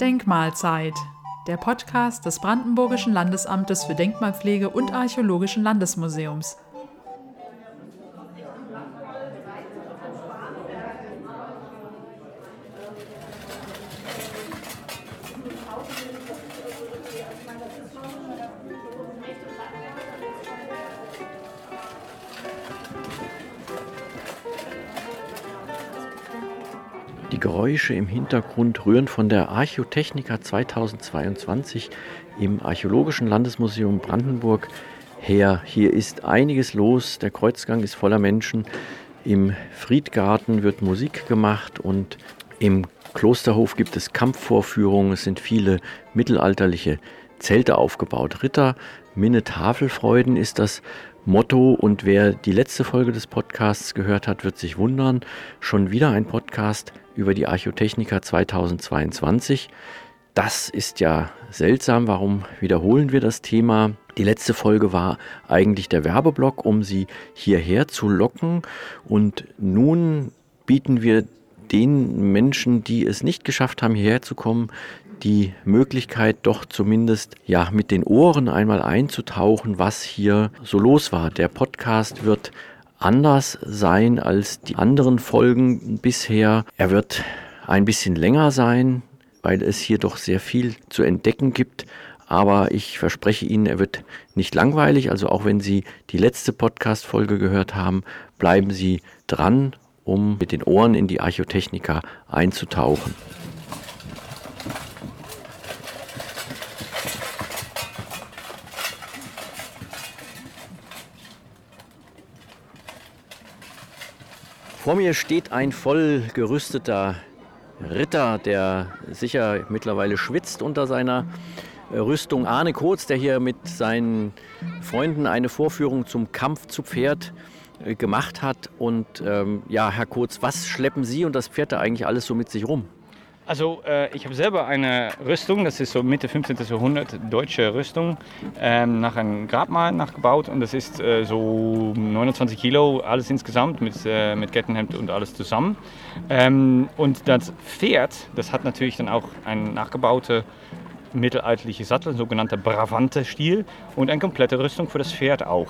Denkmalzeit, der Podcast des Brandenburgischen Landesamtes für Denkmalpflege und Archäologischen Landesmuseums. Geräusche im Hintergrund rühren von der Archäotechnica 2022 im Archäologischen Landesmuseum Brandenburg her. Hier ist einiges los, der Kreuzgang ist voller Menschen. Im Friedgarten wird Musik gemacht und im Klosterhof gibt es Kampfvorführungen. Es sind viele mittelalterliche Zelte aufgebaut. Ritter, Minne Tafelfreuden ist das Motto. Und wer die letzte Folge des Podcasts gehört hat, wird sich wundern. Schon wieder ein Podcast über die Archotechnica 2022. Das ist ja seltsam. Warum wiederholen wir das Thema? Die letzte Folge war eigentlich der Werbeblock, um Sie hierher zu locken. Und nun bieten wir den Menschen, die es nicht geschafft haben, hierher zu kommen, die Möglichkeit, doch zumindest ja mit den Ohren einmal einzutauchen, was hier so los war. Der Podcast wird anders sein als die anderen Folgen bisher. Er wird ein bisschen länger sein, weil es hier doch sehr viel zu entdecken gibt. Aber ich verspreche Ihnen, er wird nicht langweilig. Also auch wenn Sie die letzte Podcast-Folge gehört haben, bleiben Sie dran, um mit den Ohren in die Archotechnika einzutauchen. Vor mir steht ein voll gerüsteter Ritter, der sicher mittlerweile schwitzt unter seiner Rüstung. Arne Kotz, der hier mit seinen Freunden eine Vorführung zum Kampf zu Pferd äh, gemacht hat. Und ähm, ja, Herr Kotz, was schleppen Sie und das Pferd da eigentlich alles so mit sich rum? Also äh, ich habe selber eine Rüstung, das ist so Mitte 15. Jahrhundert, deutsche Rüstung, ähm, nach einem Grabmal nachgebaut und das ist äh, so 29 Kilo, alles insgesamt mit, äh, mit Kettenhemd und alles zusammen. Ähm, und das Pferd, das hat natürlich dann auch eine nachgebaute mittelalterliche Sattel, ein sogenannter Bravante-Stil und eine komplette Rüstung für das Pferd auch.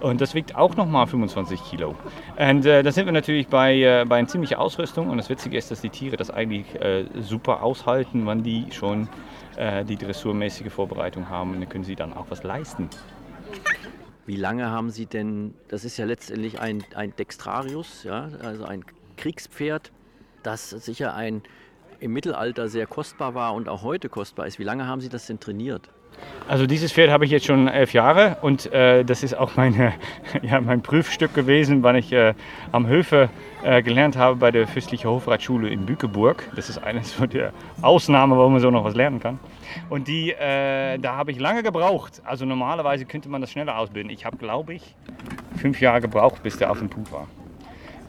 Und das wiegt auch nochmal 25 Kilo. Und äh, da sind wir natürlich bei, äh, bei einer ziemlichen Ausrüstung. Und das Witzige ist, dass die Tiere das eigentlich äh, super aushalten, wenn die schon äh, die dressurmäßige Vorbereitung haben. Und dann können sie dann auch was leisten. Wie lange haben Sie denn, das ist ja letztendlich ein, ein Dextrarius, ja, also ein Kriegspferd, das sicher ein im Mittelalter sehr kostbar war und auch heute kostbar ist. Wie lange haben Sie das denn trainiert? Also dieses Pferd habe ich jetzt schon elf Jahre und äh, das ist auch meine, ja, mein Prüfstück gewesen, wann ich äh, am Höfe äh, gelernt habe bei der Fürstlichen Hofratschule in Bückeburg. Das ist eine so der Ausnahme, wo man so noch was lernen kann. Und die, äh, da habe ich lange gebraucht. Also normalerweise könnte man das schneller ausbilden. Ich habe, glaube ich, fünf Jahre gebraucht, bis der auf dem Punkt war.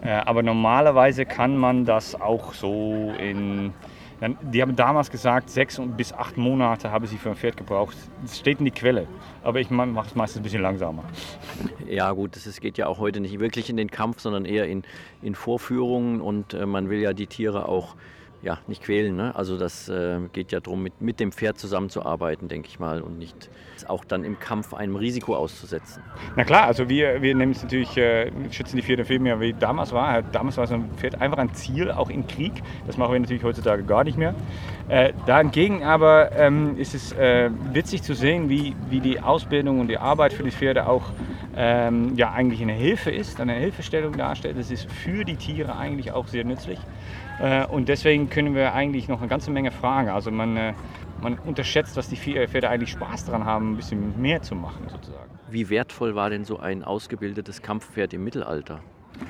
Äh, aber normalerweise kann man das auch so in. Die haben damals gesagt, sechs bis acht Monate habe sie für ein Pferd gebraucht. Das steht in die Quelle. Aber ich mache es meistens ein bisschen langsamer. Ja, gut, es geht ja auch heute nicht wirklich in den Kampf, sondern eher in, in Vorführungen. Und äh, man will ja die Tiere auch ja, nicht quälen. Ne? Also das äh, geht ja darum, mit, mit dem Pferd zusammenzuarbeiten, denke ich mal, und nicht auch dann im Kampf einem Risiko auszusetzen. Na klar, also wir, wir nehmen es natürlich, äh, schützen die Pferde viel mehr, wie damals war. Damals war so ein Pferd einfach ein Ziel, auch im Krieg. Das machen wir natürlich heutzutage gar nicht mehr. Äh, dagegen aber ähm, ist es äh, witzig zu sehen, wie, wie die Ausbildung und die Arbeit für die Pferde auch ähm, ja, eigentlich eine Hilfe ist, eine Hilfestellung darstellt. Das ist für die Tiere eigentlich auch sehr nützlich. Äh, und deswegen können wir eigentlich noch eine ganze Menge fragen. Also man, äh, man unterschätzt, was die Pferde eigentlich Spaß daran haben, ein bisschen mehr zu machen sozusagen. Wie wertvoll war denn so ein ausgebildetes Kampfpferd im Mittelalter?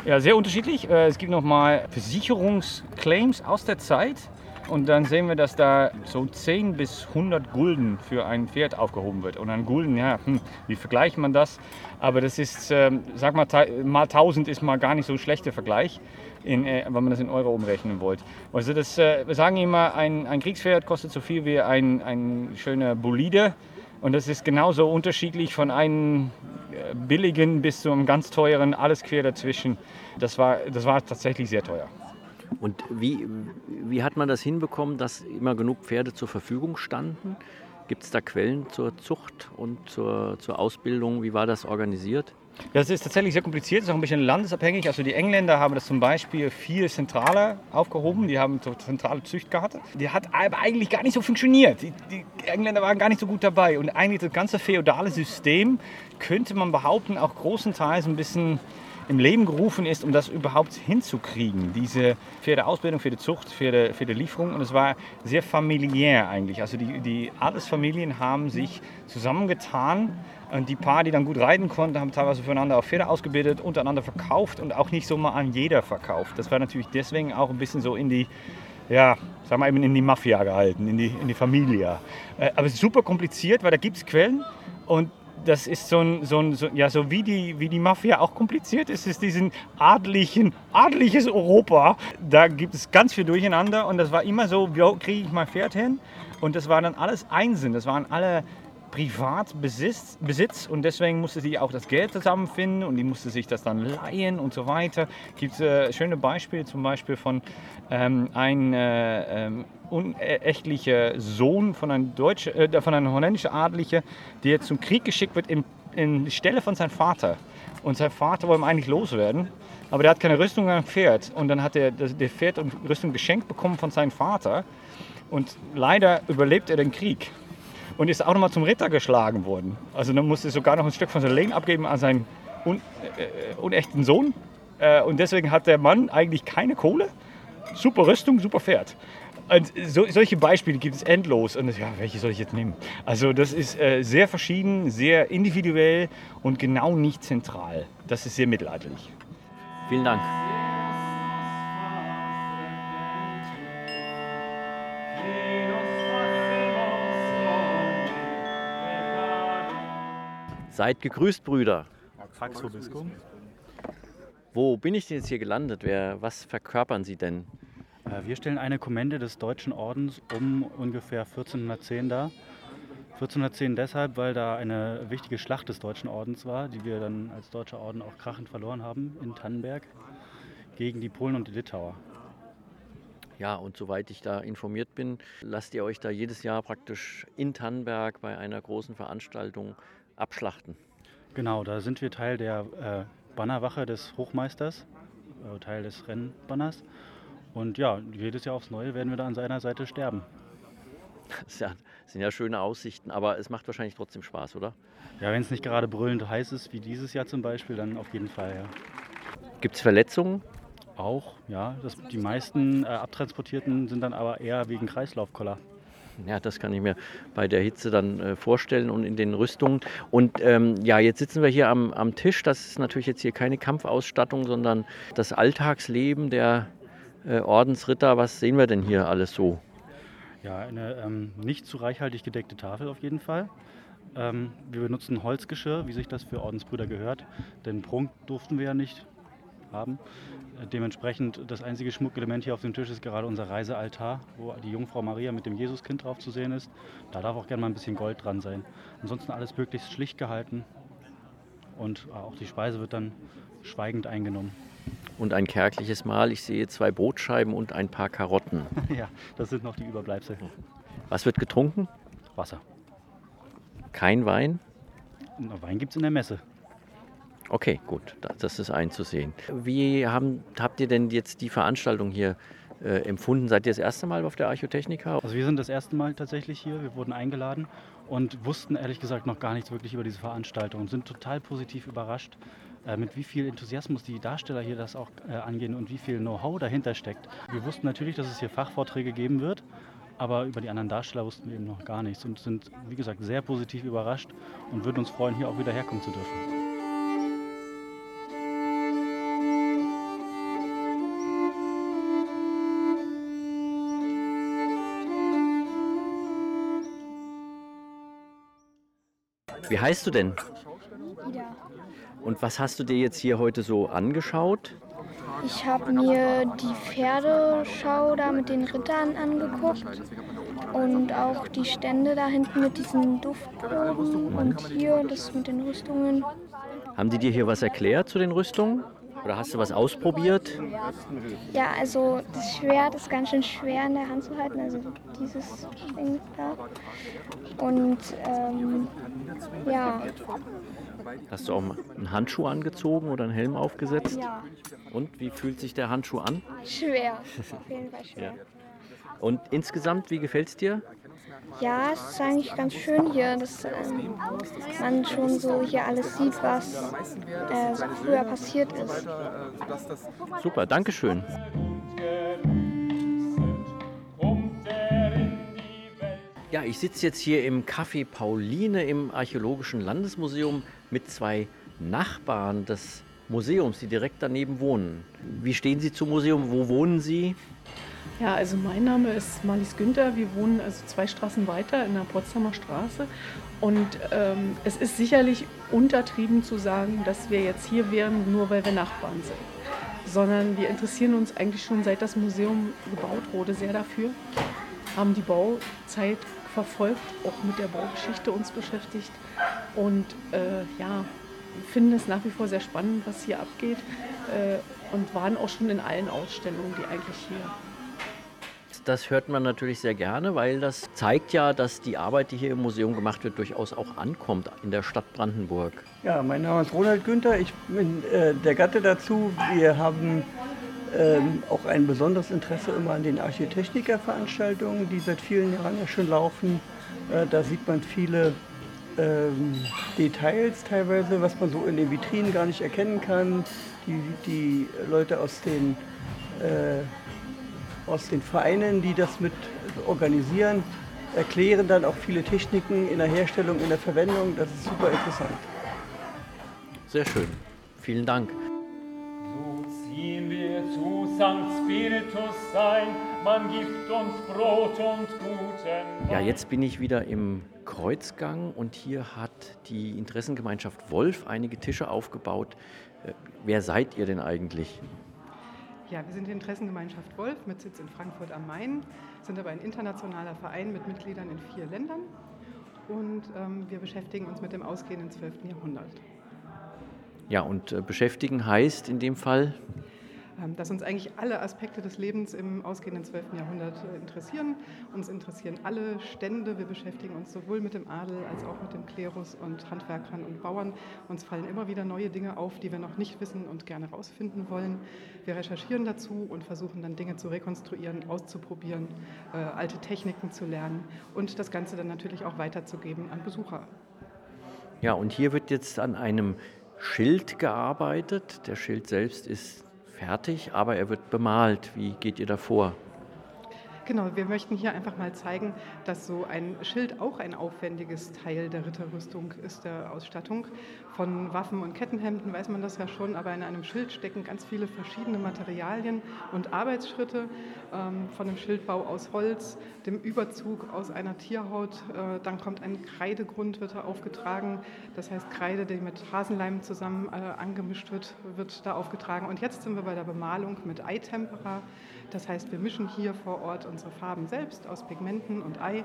Ja, sehr unterschiedlich. Äh, es gibt nochmal Versicherungsclaims aus der Zeit. Und dann sehen wir, dass da so 10 bis 100 Gulden für ein Pferd aufgehoben wird. Und ein Gulden, ja, hm, wie vergleicht man das? Aber das ist, ähm, sag mal, mal 1000 ist mal gar nicht so ein schlechter Vergleich in, äh, wenn man das in Euro umrechnen wollt. Also das, äh, wir sagen immer, ein, ein Kriegspferd kostet so viel wie ein, ein schöner Bolide. Und das ist genauso unterschiedlich von einem äh, billigen bis zu einem ganz teuren, alles quer dazwischen. Das war, das war tatsächlich sehr teuer. Und wie, wie hat man das hinbekommen, dass immer genug Pferde zur Verfügung standen? Gibt es da Quellen zur Zucht und zur, zur Ausbildung? Wie war das organisiert? Das ist tatsächlich sehr kompliziert, ist auch ein bisschen landesabhängig. Also die Engländer haben das zum Beispiel viel zentraler aufgehoben. Die haben so zentrale Zücht gehabt. Die hat aber eigentlich gar nicht so funktioniert. Die, die, Engländer waren gar nicht so gut dabei. Und eigentlich das ganze feudale System könnte man behaupten, auch großenteils ein bisschen im Leben gerufen ist, um das überhaupt hinzukriegen. Diese Pferdeausbildung, Pferdezucht, Pferde, Pferdelieferung. Und es war sehr familiär eigentlich. Also die, die Adelsfamilien haben sich zusammengetan. Und die paar, die dann gut reiten konnten, haben teilweise füreinander auch Pferde ausgebildet, untereinander verkauft und auch nicht so mal an jeder verkauft. Das war natürlich deswegen auch ein bisschen so in die, ja, sagen wir eben in die Mafia gehalten, in die, in die Familie. Äh, aber es ist super kompliziert, weil da gibt es Quellen und das ist so ein, so ein so, ja, so wie die, wie die Mafia auch kompliziert ist, ist diesen adlichen, adliches Europa. Da gibt es ganz viel Durcheinander und das war immer so, wie kriege ich mein Pferd hin? Und das war dann alles Einsinn. Das waren alle Privatbesitz Besitz, und deswegen musste sie auch das Geld zusammenfinden und die musste sich das dann leihen und so weiter. Es gibt äh, schöne Beispiele, zum Beispiel von ähm, einem äh, ähm, unechtlicher Sohn von einem, Deutsche, äh, von einem holländischen Adligen, der zum Krieg geschickt wird in, in Stelle von seinem Vater. Und sein Vater wollte ihm eigentlich loswerden, aber der hat keine Rüstung und ein Pferd. Und dann hat er das, der Pferd und Rüstung geschenkt bekommen von seinem Vater. Und leider überlebt er den Krieg und ist auch nochmal zum Ritter geschlagen worden. Also dann musste sogar noch ein Stück von seinem Leben abgeben an seinen un, äh, unechten Sohn. Äh, und deswegen hat der Mann eigentlich keine Kohle. Super Rüstung, super Pferd. Und so, solche Beispiele gibt es endlos. Und ja, welche soll ich jetzt nehmen? Also das ist äh, sehr verschieden, sehr individuell und genau nicht zentral. Das ist sehr mittelalterlich. Vielen Dank. Seid gegrüßt, Brüder. Pax Vobiscum. Wo bin ich denn jetzt hier gelandet? Wer, was verkörpern Sie denn? Wir stellen eine Kommende des Deutschen Ordens um ungefähr 1410 dar. 1410 deshalb, weil da eine wichtige Schlacht des Deutschen Ordens war, die wir dann als Deutscher Orden auch krachend verloren haben in Tannenberg gegen die Polen und die Litauer. Ja, und soweit ich da informiert bin, lasst ihr euch da jedes Jahr praktisch in Tannenberg bei einer großen Veranstaltung abschlachten. Genau, da sind wir Teil der äh, Bannerwache des Hochmeisters, äh, Teil des Rennbanners. Und ja, jedes Jahr aufs Neue werden wir da an seiner Seite sterben. Das ja, sind ja schöne Aussichten, aber es macht wahrscheinlich trotzdem Spaß, oder? Ja, wenn es nicht gerade brüllend heiß ist, wie dieses Jahr zum Beispiel, dann auf jeden Fall, ja. Gibt es Verletzungen? Auch, ja. Das, die meisten äh, Abtransportierten sind dann aber eher wegen Kreislaufkoller. Ja, das kann ich mir bei der Hitze dann äh, vorstellen und in den Rüstungen. Und ähm, ja, jetzt sitzen wir hier am, am Tisch. Das ist natürlich jetzt hier keine Kampfausstattung, sondern das Alltagsleben der äh, Ordensritter. Was sehen wir denn hier alles so? Ja, eine ähm, nicht zu reichhaltig gedeckte Tafel auf jeden Fall. Ähm, wir benutzen Holzgeschirr, wie sich das für Ordensbrüder gehört. Denn Prunk durften wir ja nicht haben. Dementsprechend das einzige Schmuckelement hier auf dem Tisch ist gerade unser Reisealtar, wo die Jungfrau Maria mit dem Jesuskind drauf zu sehen ist. Da darf auch gerne mal ein bisschen Gold dran sein. Ansonsten alles möglichst schlicht gehalten und auch die Speise wird dann schweigend eingenommen. Und ein kärgliches Mahl. Ich sehe zwei Brotscheiben und ein paar Karotten. ja, das sind noch die Überbleibsel. Was wird getrunken? Wasser. Kein Wein? Na, Wein gibt es in der Messe. Okay, gut, das ist einzusehen. Wie haben, habt ihr denn jetzt die Veranstaltung hier äh, empfunden? Seid ihr das erste Mal auf der Archotechnica? Also wir sind das erste Mal tatsächlich hier. Wir wurden eingeladen und wussten ehrlich gesagt noch gar nichts wirklich über diese Veranstaltung und sind total positiv überrascht, äh, mit wie viel Enthusiasmus die Darsteller hier das auch äh, angehen und wie viel Know-how dahinter steckt. Wir wussten natürlich, dass es hier Fachvorträge geben wird. Aber über die anderen Darsteller wussten wir eben noch gar nichts und sind, wie gesagt, sehr positiv überrascht und würden uns freuen, hier auch wieder herkommen zu dürfen. Wie heißt du denn? Ida. Und was hast du dir jetzt hier heute so angeschaut? Ich habe mir die Pferdeschau da mit den Rittern angeguckt und auch die Stände da hinten mit diesen Duftproben und hier das mit den Rüstungen. Haben die dir hier was erklärt zu den Rüstungen? Oder hast du was ausprobiert? Ja, also das Schwert ist ganz schön schwer in der Hand zu halten, also dieses Ding da. Und ähm, ja, Hast du auch einen Handschuh angezogen oder einen Helm aufgesetzt? ja, Und wie fühlt sich der Handschuh an? schwer. Auf jeden Fall schwer. Und insgesamt, wie gefällt es dir? Ja, es ist eigentlich ganz schön hier, dass ähm, man schon so hier alles sieht, was äh, so früher passiert ist. Super, Dankeschön. Ja, ich sitze jetzt hier im Café Pauline im Archäologischen Landesmuseum mit zwei Nachbarn des Museums, die direkt daneben wohnen. Wie stehen Sie zum Museum? Wo wohnen Sie? Ja, also mein Name ist Marlies Günther. Wir wohnen also zwei Straßen weiter in der Potsdamer Straße. Und ähm, es ist sicherlich untertrieben zu sagen, dass wir jetzt hier wären, nur weil wir Nachbarn sind. Sondern wir interessieren uns eigentlich schon seit das Museum gebaut wurde sehr dafür, haben die Bauzeit verfolgt, auch mit der Baugeschichte uns beschäftigt und äh, ja, finden es nach wie vor sehr spannend, was hier abgeht äh, und waren auch schon in allen Ausstellungen, die eigentlich hier Das hört man natürlich sehr gerne, weil das zeigt ja, dass die Arbeit, die hier im Museum gemacht wird, durchaus auch ankommt in der Stadt Brandenburg. Ja, mein Name ist Ronald Günther, ich bin äh, der Gatte dazu. Wir haben ähm, auch ein besonderes Interesse immer an den Architechniker-Veranstaltungen, die seit vielen Jahren ja schon laufen. Äh, da sieht man viele ähm, Details teilweise, was man so in den Vitrinen gar nicht erkennen kann. Die, die Leute aus den, äh, aus den Vereinen, die das mit organisieren, erklären dann auch viele Techniken in der Herstellung, in der Verwendung. Das ist super interessant. Sehr schön. Vielen Dank. So ziehen wir zu St. Spiritus ein, man gibt uns Brot und guten Ja, jetzt bin ich wieder im Kreuzgang und hier hat die Interessengemeinschaft Wolf einige Tische aufgebaut. Äh, Wer seid ihr denn eigentlich? Ja, wir sind die Interessengemeinschaft Wolf mit Sitz in Frankfurt am Main, sind aber ein internationaler Verein mit Mitgliedern in vier Ländern und ähm, wir beschäftigen uns mit dem ausgehenden 12. Jahrhundert. Ja, und äh, beschäftigen heißt in dem Fall, dass uns eigentlich alle Aspekte des Lebens im ausgehenden 12. Jahrhundert äh, interessieren. Uns interessieren alle Stände. Wir beschäftigen uns sowohl mit dem Adel als auch mit dem Klerus und Handwerkern und Bauern. Uns fallen immer wieder neue Dinge auf, die wir noch nicht wissen und gerne herausfinden wollen. Wir recherchieren dazu und versuchen dann Dinge zu rekonstruieren, auszuprobieren, äh, alte Techniken zu lernen und das Ganze dann natürlich auch weiterzugeben an Besucher. ja, und hier wird jetzt an einem Schild gearbeitet. Der Schild selbst ist fertig, aber er wird bemalt. Wie geht ihr da vor? Genau, wir möchten hier einfach mal zeigen, dass so ein Schild auch ein aufwendiges Teil der Ritterrüstung ist, der Ausstattung. Von Waffen und Kettenhemden weiß man das ja schon, aber in einem Schild stecken ganz viele verschiedene Materialien und Arbeitsschritte. Ähm, von dem Schildbau aus Holz, dem Überzug aus einer Tierhaut, äh, dann kommt ein Kreidegrund, wird da aufgetragen. Das heißt, Kreide, die mit Hasenleim zusammen äh, angemischt wird, wird da aufgetragen. Und jetzt sind wir bei der Bemalung mit Eitempera. Das heißt, wir mischen hier vor Ort unsere Farben selbst aus Pigmenten und Ei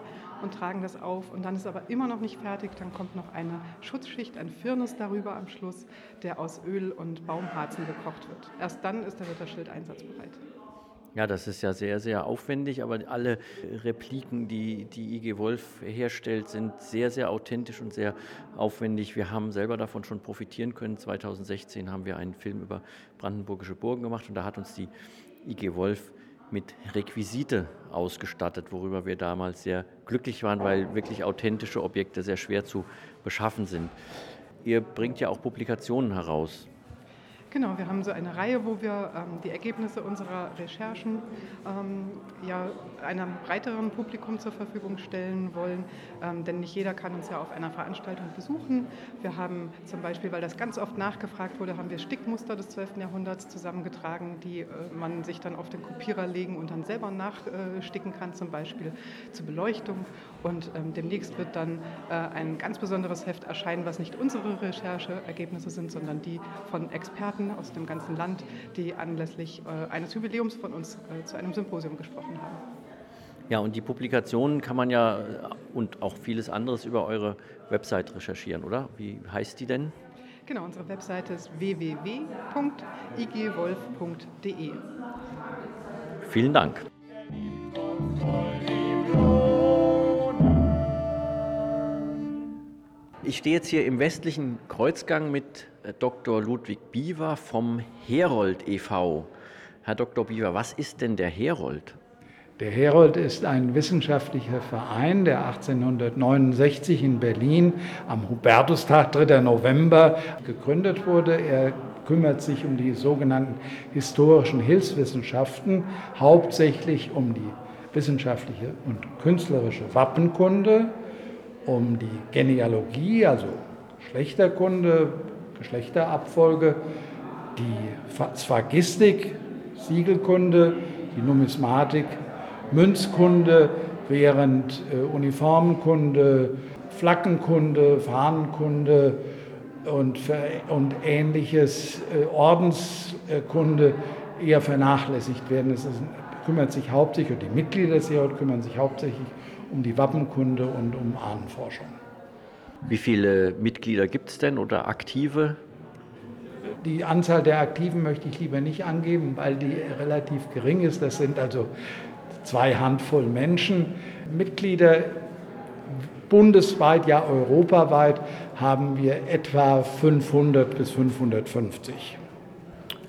und tragen das auf. Und dann ist aber immer noch nicht fertig. Dann kommt noch eine Schutzschicht, ein Firnis darüber am Schluss, der aus Öl und Baumharzen gekocht wird. Erst dann ist der Ritterschild einsatzbereit. Ja, das ist ja sehr, sehr aufwendig, aber alle Repliken, die die IG Wolf herstellt, sind sehr, sehr authentisch und sehr aufwendig. Wir haben selber davon schon profitieren können. 2016 haben wir einen Film über brandenburgische Burgen gemacht und da hat uns die IG Wolf mit Requisite ausgestattet, worüber wir damals sehr glücklich waren, weil wirklich authentische Objekte sehr schwer zu beschaffen sind. Ihr bringt ja auch Publikationen heraus. Genau, wir haben so eine Reihe, wo wir ähm, die Ergebnisse unserer Recherchen ähm, ja, einem breiteren Publikum zur Verfügung stellen wollen, ähm, denn nicht jeder kann uns ja auf einer Veranstaltung besuchen. Wir haben zum Beispiel, weil das ganz oft nachgefragt wurde, haben wir Stickmuster des 12. Jahrhunderts zusammengetragen, die äh, man sich dann auf den Kopierer legen und dann selber nachsticken kann, zum Beispiel zur Beleuchtung. Und ähm, demnächst wird dann äh, ein ganz besonderes Heft erscheinen, was nicht unsere Rechercheergebnisse sind, sondern die von Experten aus dem ganzen Land, die anlässlich äh, eines Jubiläums von uns äh, zu einem Symposium gesprochen haben. Ja, und die Publikationen kann man ja äh, und auch vieles anderes über eure Website recherchieren, oder? Wie heißt die denn? Genau, unsere Webseite ist www.igwolf.de. Vielen Dank. Ich stehe jetzt hier im westlichen Kreuzgang mit Dr. Ludwig Biewer vom Herold e.V. Herr Dr. Biewer, was ist denn der Herold? Der Herold ist ein wissenschaftlicher Verein, der 1869 in Berlin am Hubertustag, 3. November, gegründet wurde. Er kümmert sich um die sogenannten historischen Hilfswissenschaften, hauptsächlich um die wissenschaftliche und künstlerische Wappenkunde, um die Genealogie, also Geschlechterkunde, Geschlechterabfolge, die Sphagistik, Siegelkunde, die Numismatik, Münzkunde, während äh, Uniformenkunde, Flaggenkunde, Fahnenkunde und, und ähnliches, äh, Ordenskunde eher vernachlässigt werden. Es ist, kümmert sich hauptsächlich, und die Mitglieder des EJ kümmern sich hauptsächlich um die Wappenkunde und um Ahnenforschung. Wie viele Mitglieder gibt es denn oder Aktive? Die Anzahl der Aktiven möchte ich lieber nicht angeben, weil die relativ gering ist. Das sind also zwei Handvoll Menschen. Mitglieder bundesweit, ja europaweit haben wir etwa 500 bis 550.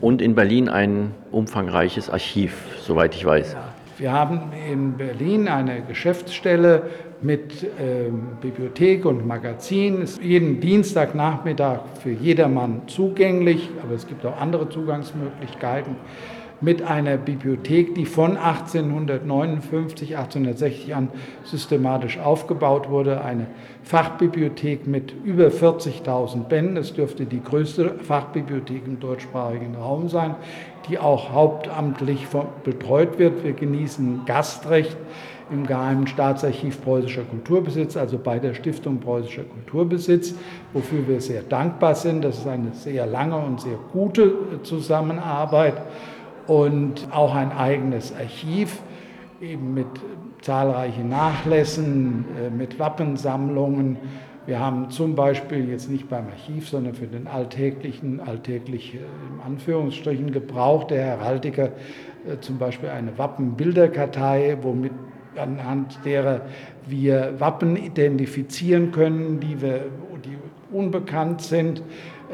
Und in Berlin ein umfangreiches Archiv, soweit ich weiß. Ja. Wir haben in Berlin eine Geschäftsstelle mit ähm, Bibliothek und Magazin. Ist jeden Dienstagnachmittag für jedermann zugänglich, aber es gibt auch andere Zugangsmöglichkeiten mit einer Bibliothek, die von 1859, 1860 an systematisch aufgebaut wurde. Eine Fachbibliothek mit über 40.000 Bänden. Es dürfte die größte Fachbibliothek im deutschsprachigen Raum sein, die auch hauptamtlich betreut wird. Wir genießen Gastrecht im Geheimen Staatsarchiv Preußischer Kulturbesitz, also bei der Stiftung Preußischer Kulturbesitz, wofür wir sehr dankbar sind. Das ist eine sehr lange und sehr gute Zusammenarbeit und auch ein eigenes Archiv, eben mit zahlreichen Nachlässen, äh, mit Wappensammlungen. Wir haben zum Beispiel jetzt nicht beim Archiv, sondern für den alltäglichen, alltäglich äh, in Anführungsstrichen Gebrauch der Heraldiker äh, zum Beispiel eine Wappenbilderkartei, womit anhand derer wir Wappen identifizieren können, die, wir, die unbekannt sind.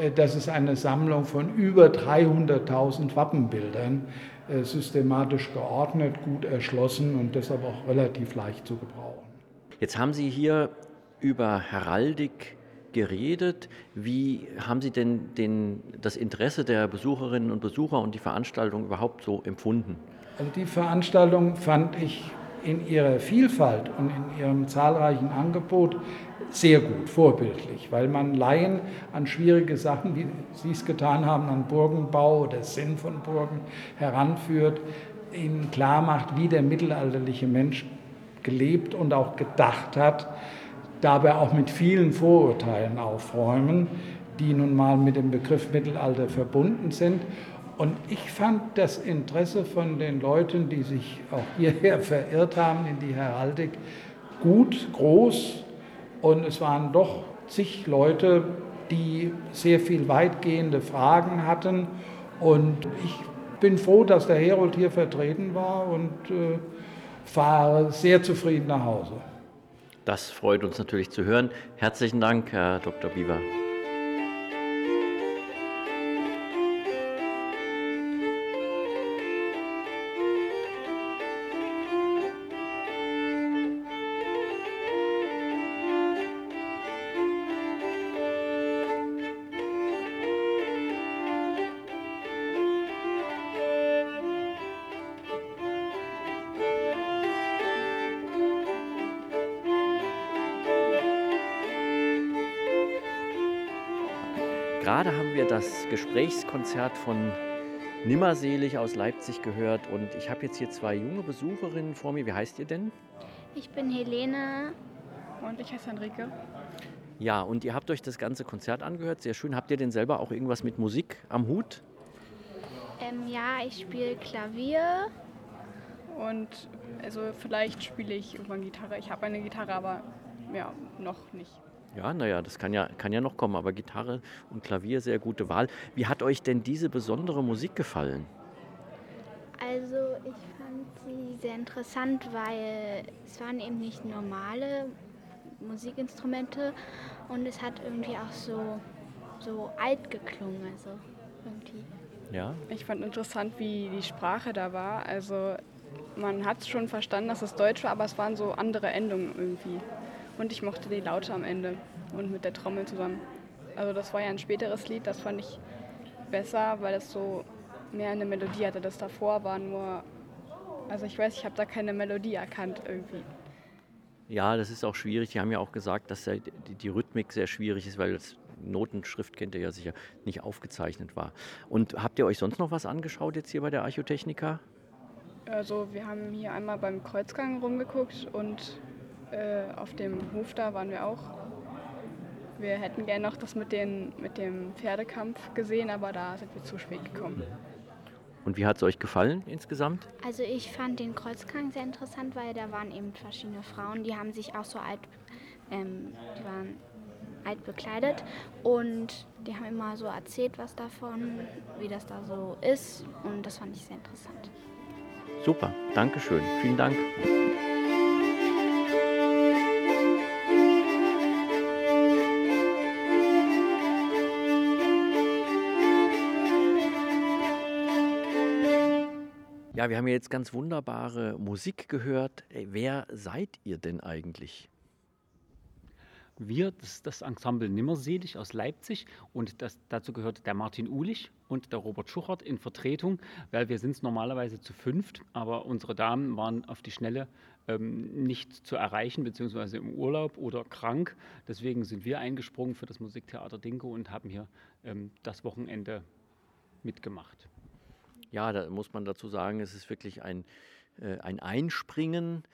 Äh, das ist eine Sammlung von über 300.000 Wappenbildern, äh, systematisch geordnet, gut erschlossen und deshalb auch relativ leicht zu gebrauchen. Jetzt haben Sie hier über Heraldik geredet. Wie haben Sie denn den, das Interesse der Besucherinnen und Besucher und die Veranstaltung überhaupt so empfunden? Also die Veranstaltung fand ich in ihrer Vielfalt und in ihrem zahlreichen Angebot sehr gut, vorbildlich, weil man Laien an schwierige Sachen, wie Sie es getan haben, an Burgenbau oder Sinn von Burgen heranführt, ihnen klar macht, wie der mittelalterliche Mensch gelebt und auch gedacht hat, dabei auch mit vielen Vorurteilen aufräumen, die nun mal mit dem Begriff Mittelalter verbunden sind. Und ich fand das Interesse von den Leuten, die sich auch hierher verirrt haben in die Heraldik, gut, groß und es waren doch zig Leute, die sehr viel weitgehende Fragen hatten. Und ich bin froh, dass der Herold hier vertreten war und äh, fahre sehr zufrieden nach Hause. Das freut uns natürlich zu hören. Herzlichen Dank, Herr Dr. Bieber. Gerade haben wir das Gesprächskonzert von Nimmerselig aus Leipzig gehört und ich habe jetzt hier zwei junge Besucherinnen vor mir. Wie heißt ihr denn? Ich bin Helene. Und ich heiße Enrique. Ja, und ihr habt euch das ganze Konzert angehört. Sehr schön. Habt ihr denn selber auch irgendwas mit Musik am Hut? Ähm, ja, ich spiele Klavier. Und also vielleicht spiele ich irgendwann Gitarre. Ich habe eine Gitarre, aber ja, noch nicht. Ja, naja, das kann ja, kann ja noch kommen, aber Gitarre und Klavier, sehr gute Wahl. Wie hat euch denn diese besondere Musik gefallen? Also ich fand sie sehr interessant, weil es waren eben nicht normale Musikinstrumente und es hat irgendwie auch so, so alt geklungen. Also irgendwie. Ja. Ich fand interessant, wie die Sprache da war. Also man hat schon verstanden, dass es Deutsch war, aber es waren so andere Endungen irgendwie. Und ich mochte die Laute am Ende und mit der Trommel zusammen. Also das war ja ein späteres Lied, das fand ich besser, weil es so mehr eine Melodie hatte. Das davor war nur, also ich weiß, ich habe da keine Melodie erkannt irgendwie. Ja, das ist auch schwierig. Die haben ja auch gesagt, dass die, Rhythmik sehr schwierig ist, weil das Notenschrift kennt ihr ja sicher nicht aufgezeichnet war. Und habt ihr euch sonst noch was angeschaut jetzt hier bei der Archotechnika? Also wir haben hier einmal beim Kreuzgang rumgeguckt und äh, auf dem Hof da waren wir auch. Wir hätten gerne noch das mit, den, mit dem Pferdekampf gesehen, aber da sind wir zu spät gekommen. Und wie hat es euch gefallen insgesamt? Also ich fand den Kreuzgang sehr interessant, weil da waren eben verschiedene Frauen, die haben sich auch so alt, ähm, die waren alt bekleidet und die haben immer so erzählt was davon, wie das da so ist und das fand ich sehr interessant. Super, Dankeschön, vielen Dank. Ja, wir haben jetzt ganz wunderbare Musik gehört. Wer seid ihr denn eigentlich? Wir, das das Ensemble Nimmerselig aus Leipzig und das, dazu gehört der Martin Ulich und der Robert Schuchert in Vertretung, weil wir sind normalerweise zu fünft, aber unsere Damen waren auf die Schnelle ähm, nicht zu erreichen, beziehungsweise im Urlaub oder krank. Deswegen sind wir eingesprungen für das Musiktheater Dinko und haben hier ähm, das Wochenende mitgemacht. Ja, da muss man dazu sagen, es ist wirklich ein, äh, ein Einspringen,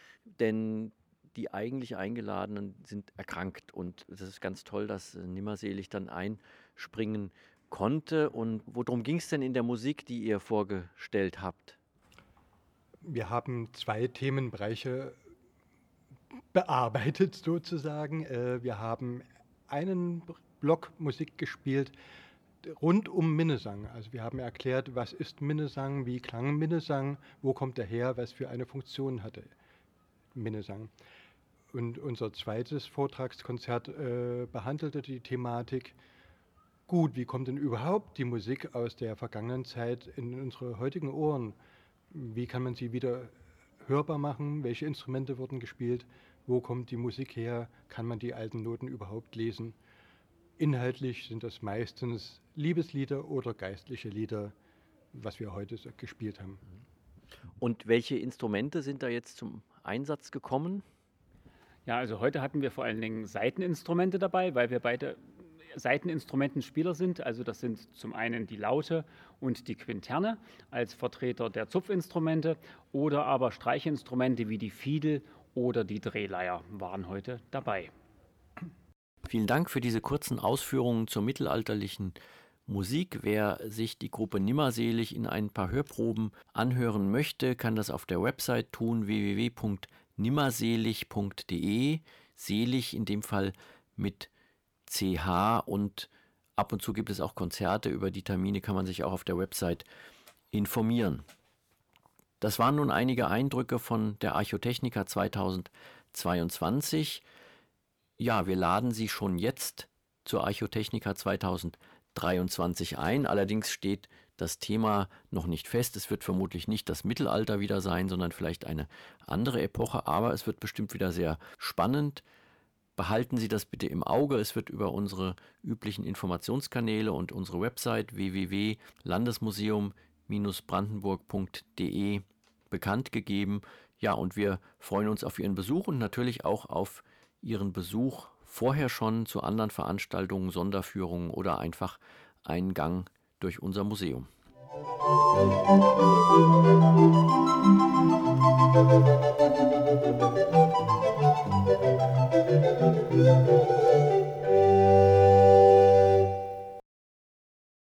denn die eigentlich Eingeladenen sind erkrankt. Und es ist ganz toll, dass äh, Nimmerselig dann einspringen konnte. Und worum ging es denn in der Musik, die ihr vorgestellt habt? Wir haben zwei Themenbereiche bearbeitet sozusagen. Äh, wir haben einen Block Musik gespielt, rund um Minnesang. Also wir haben erklärt, was ist Minnesang, wie klang Minnesang, wo kommt er her, was für eine Funktion hatte Minnesang. Und unser zweites Vortragskonzert äh, behandelte die Thematik, gut, wie kommt denn überhaupt die Musik aus der vergangenen Zeit in unsere heutigen Ohren? Wie kann man sie wieder hörbar machen? Welche Instrumente wurden gespielt? Wo kommt die Musik her? Kann man die alten Noten überhaupt lesen? Inhaltlich sind das meistens Liebeslieder oder geistliche Lieder, was wir heute gespielt haben. Und welche Instrumente sind da jetzt zum Einsatz gekommen? Ja, also heute hatten wir vor allen Dingen Seiteninstrumente dabei, weil wir beide Seiteninstrumentenspieler sind. Also das sind zum einen die Laute und die Quinterne als Vertreter der Zupfinstrumente oder aber Streichinstrumente wie die Fiedel oder die Drehleier waren heute dabei. Vielen Dank für diese kurzen Ausführungen zur mittelalterlichen Musik. Wer sich die Gruppe Nimmerselig in ein paar Hörproben anhören möchte, kann das auf der Website tun www.nimmerselig.de. Selig in dem Fall mit CH und ab und zu gibt es auch Konzerte. Über die Termine kann man sich auch auf der Website informieren. Das waren nun einige Eindrücke von der Archotechnica 2022 ja, wir laden Sie schon jetzt zur Archotechnica 2023 ein. Allerdings steht das Thema noch nicht fest. Es wird vermutlich nicht das Mittelalter wieder sein, sondern vielleicht eine andere Epoche. Aber es wird bestimmt wieder sehr spannend. Behalten Sie das bitte im Auge. Es wird über unsere üblichen Informationskanäle und unsere Website www.landesmuseum-brandenburg.de bekannt gegeben. Ja, und wir freuen uns auf Ihren Besuch und natürlich auch auf ihren Besuch vorher schon zu anderen Veranstaltungen, Sonderführungen oder einfach einen Gang durch unser Museum. Musik